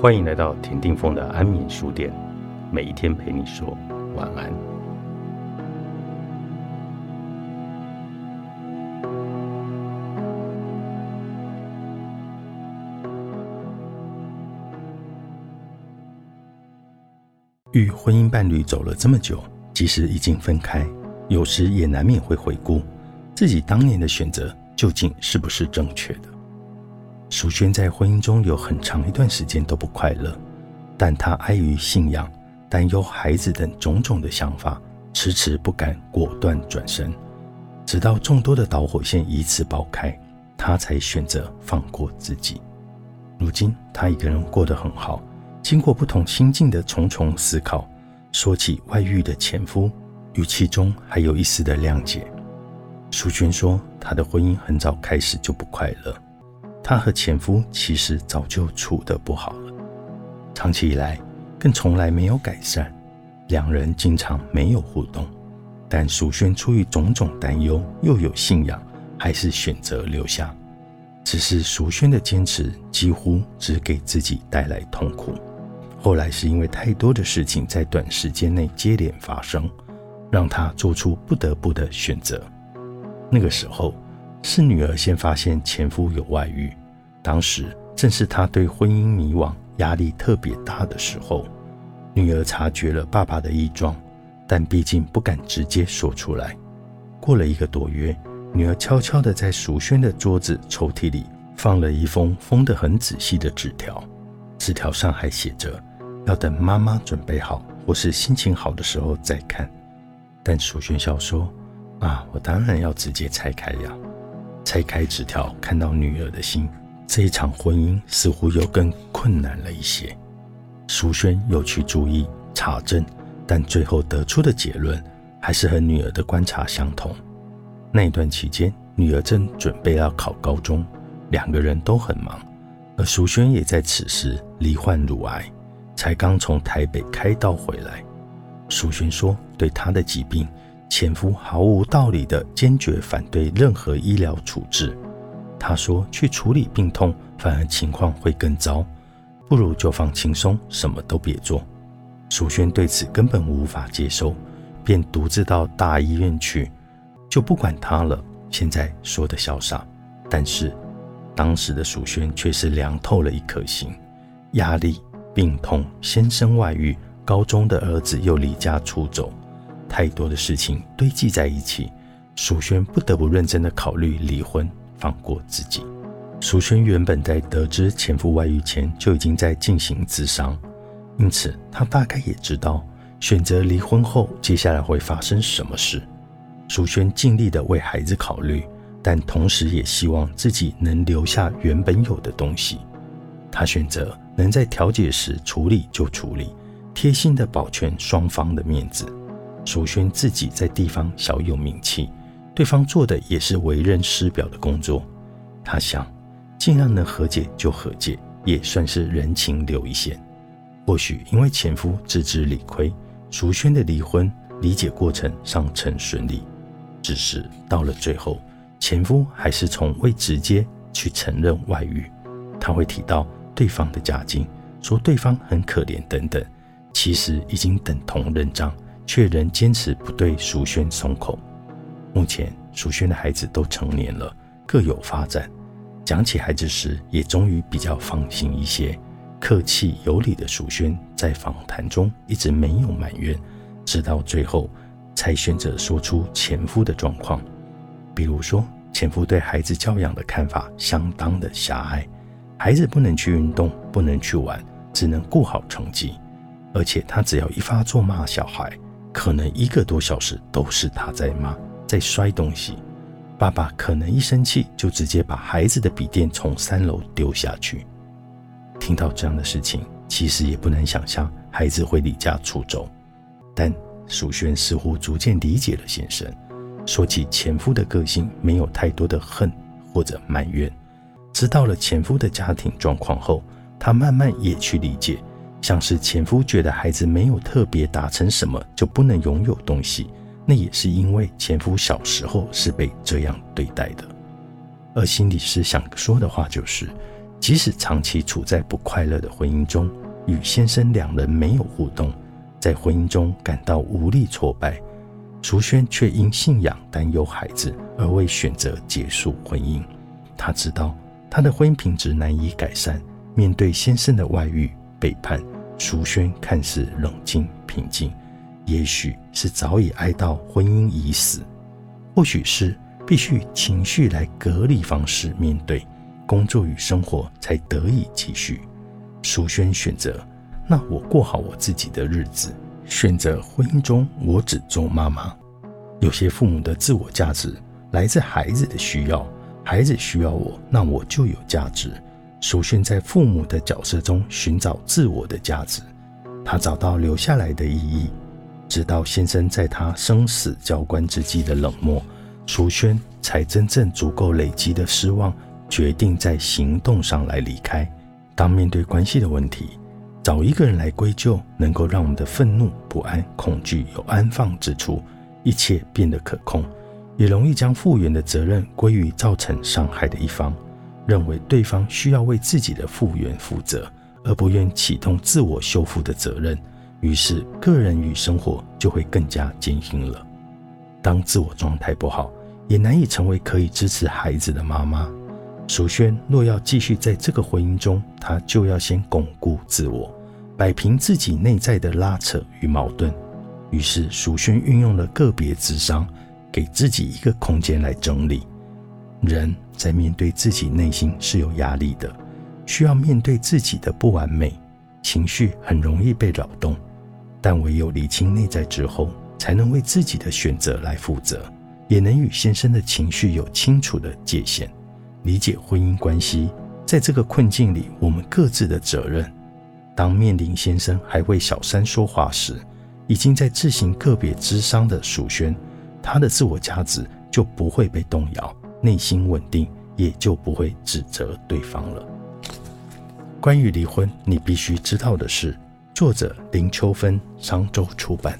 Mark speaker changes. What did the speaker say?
Speaker 1: 欢迎来到田定峰的安眠书店，每一天陪你说晚安。与婚姻伴侣走了这么久，即使已经分开，有时也难免会回顾自己当年的选择究竟是不是正确的。淑萱在婚姻中有很长一段时间都不快乐，但她碍于信仰、担忧孩子等种种的想法，迟迟不敢果断转身。直到众多的导火线依次爆开，她才选择放过自己。如今，她一个人过得很好。经过不同心境的重重思考，说起外遇的前夫，语气中还有一丝的谅解。淑娟说：“她的婚姻很早开始就不快乐。”她和前夫其实早就处得不好了，长期以来更从来没有改善，两人经常没有互动。但淑萱出于种种担忧，又有信仰，还是选择留下。只是淑萱的坚持几乎只给自己带来痛苦。后来是因为太多的事情在短时间内接连发生，让她做出不得不的选择。那个时候。是女儿先发现前夫有外遇，当时正是她对婚姻迷惘、压力特别大的时候。女儿察觉了爸爸的异状，但毕竟不敢直接说出来。过了一个多月，女儿悄悄地在淑萱的桌子抽屉里放了一封封得很仔细的纸条，纸条上还写着要等妈妈准备好或是心情好的时候再看。但淑萱笑说：“啊，我当然要直接拆开呀。”拆开纸条，看到女儿的心，这一场婚姻似乎又更困难了一些。淑萱又去注意查证，但最后得出的结论还是和女儿的观察相同。那一段期间，女儿正准备要考高中，两个人都很忙，而淑萱也在此时罹患乳癌，才刚从台北开刀回来。淑萱说：“对她的疾病。”前夫毫无道理的坚决反对任何医疗处置，他说：“去处理病痛，反而情况会更糟，不如就放轻松，什么都别做。”淑萱对此根本无法接受，便独自到大医院去，就不管他了。现在说的潇洒，但是当时的淑萱却是凉透了一颗心。压力、病痛、先生外遇，高中的儿子又离家出走。太多的事情堆积在一起，淑萱不得不认真的考虑离婚，放过自己。淑萱原本在得知前夫外遇前就已经在进行自伤，因此她大概也知道选择离婚后接下来会发生什么事。淑萱尽力的为孩子考虑，但同时也希望自己能留下原本有的东西。她选择能在调解时处理就处理，贴心的保全双方的面子。淑萱自己在地方小有名气，对方做的也是为人师表的工作。他想，尽量能和解就和解，也算是人情留一线。或许因为前夫自知理亏，淑萱的离婚理解过程尚称顺利。只是到了最后，前夫还是从未直接去承认外遇。他会提到对方的家境，说对方很可怜等等，其实已经等同认账。却仍坚持不对淑萱松口。目前，淑萱的孩子都成年了，各有发展。讲起孩子时，也终于比较放心一些。客气有礼的淑萱在访谈中一直没有埋怨，直到最后才选择说出前夫的状况。比如说，前夫对孩子教养的看法相当的狭隘，孩子不能去运动，不能去玩，只能顾好成绩，而且他只要一发作骂小孩。可能一个多小时都是他在骂，在摔东西。爸爸可能一生气就直接把孩子的笔电从三楼丢下去。听到这样的事情，其实也不难想象孩子会离家出走。但淑萱似乎逐渐理解了先生，说起前夫的个性，没有太多的恨或者埋怨。知道了前夫的家庭状况后，她慢慢也去理解。像是前夫觉得孩子没有特别达成什么就不能拥有东西，那也是因为前夫小时候是被这样对待的。而心理师想说的话就是，即使长期处在不快乐的婚姻中，与先生两人没有互动，在婚姻中感到无力挫败，淑轩却因信仰担忧孩子而未选择结束婚姻。他知道他的婚姻品质难以改善，面对先生的外遇背叛，淑萱看似冷静平静，也许是早已哀悼婚姻已死，或许是必须情绪来隔离方式面对。工作与生活才得以继续。淑萱选择，那我过好我自己的日子。选择婚姻中，我只做妈妈。有些父母的自我价值来自孩子的需要，孩子需要我，那我就有价值。淑轩在父母的角色中寻找自我的价值，他找到留下来的意义。直到先生在他生死交关之际的冷漠，淑轩才真正足够累积的失望。决定在行动上来离开。当面对关系的问题，找一个人来归咎，能够让我们的愤怒、不安、恐惧有安放之处，一切变得可控，也容易将复原的责任归于造成伤害的一方，认为对方需要为自己的复原负责，而不愿启动自我修复的责任。于是，个人与生活就会更加艰辛了。当自我状态不好，也难以成为可以支持孩子的妈妈。淑轩若要继续在这个婚姻中，她就要先巩固自我，摆平自己内在的拉扯与矛盾。于是，淑萱运用了个别智商，给自己一个空间来整理。人在面对自己内心是有压力的，需要面对自己的不完美，情绪很容易被扰动。但唯有理清内在之后，才能为自己的选择来负责，也能与先生的情绪有清楚的界限。理解婚姻关系，在这个困境里，我们各自的责任。当面临先生还为小三说话时，已经在自行个别之伤的蜀轩，他的自我价值就不会被动摇，内心稳定，也就不会指责对方了。关于离婚，你必须知道的是，作者林秋芬，商周出版。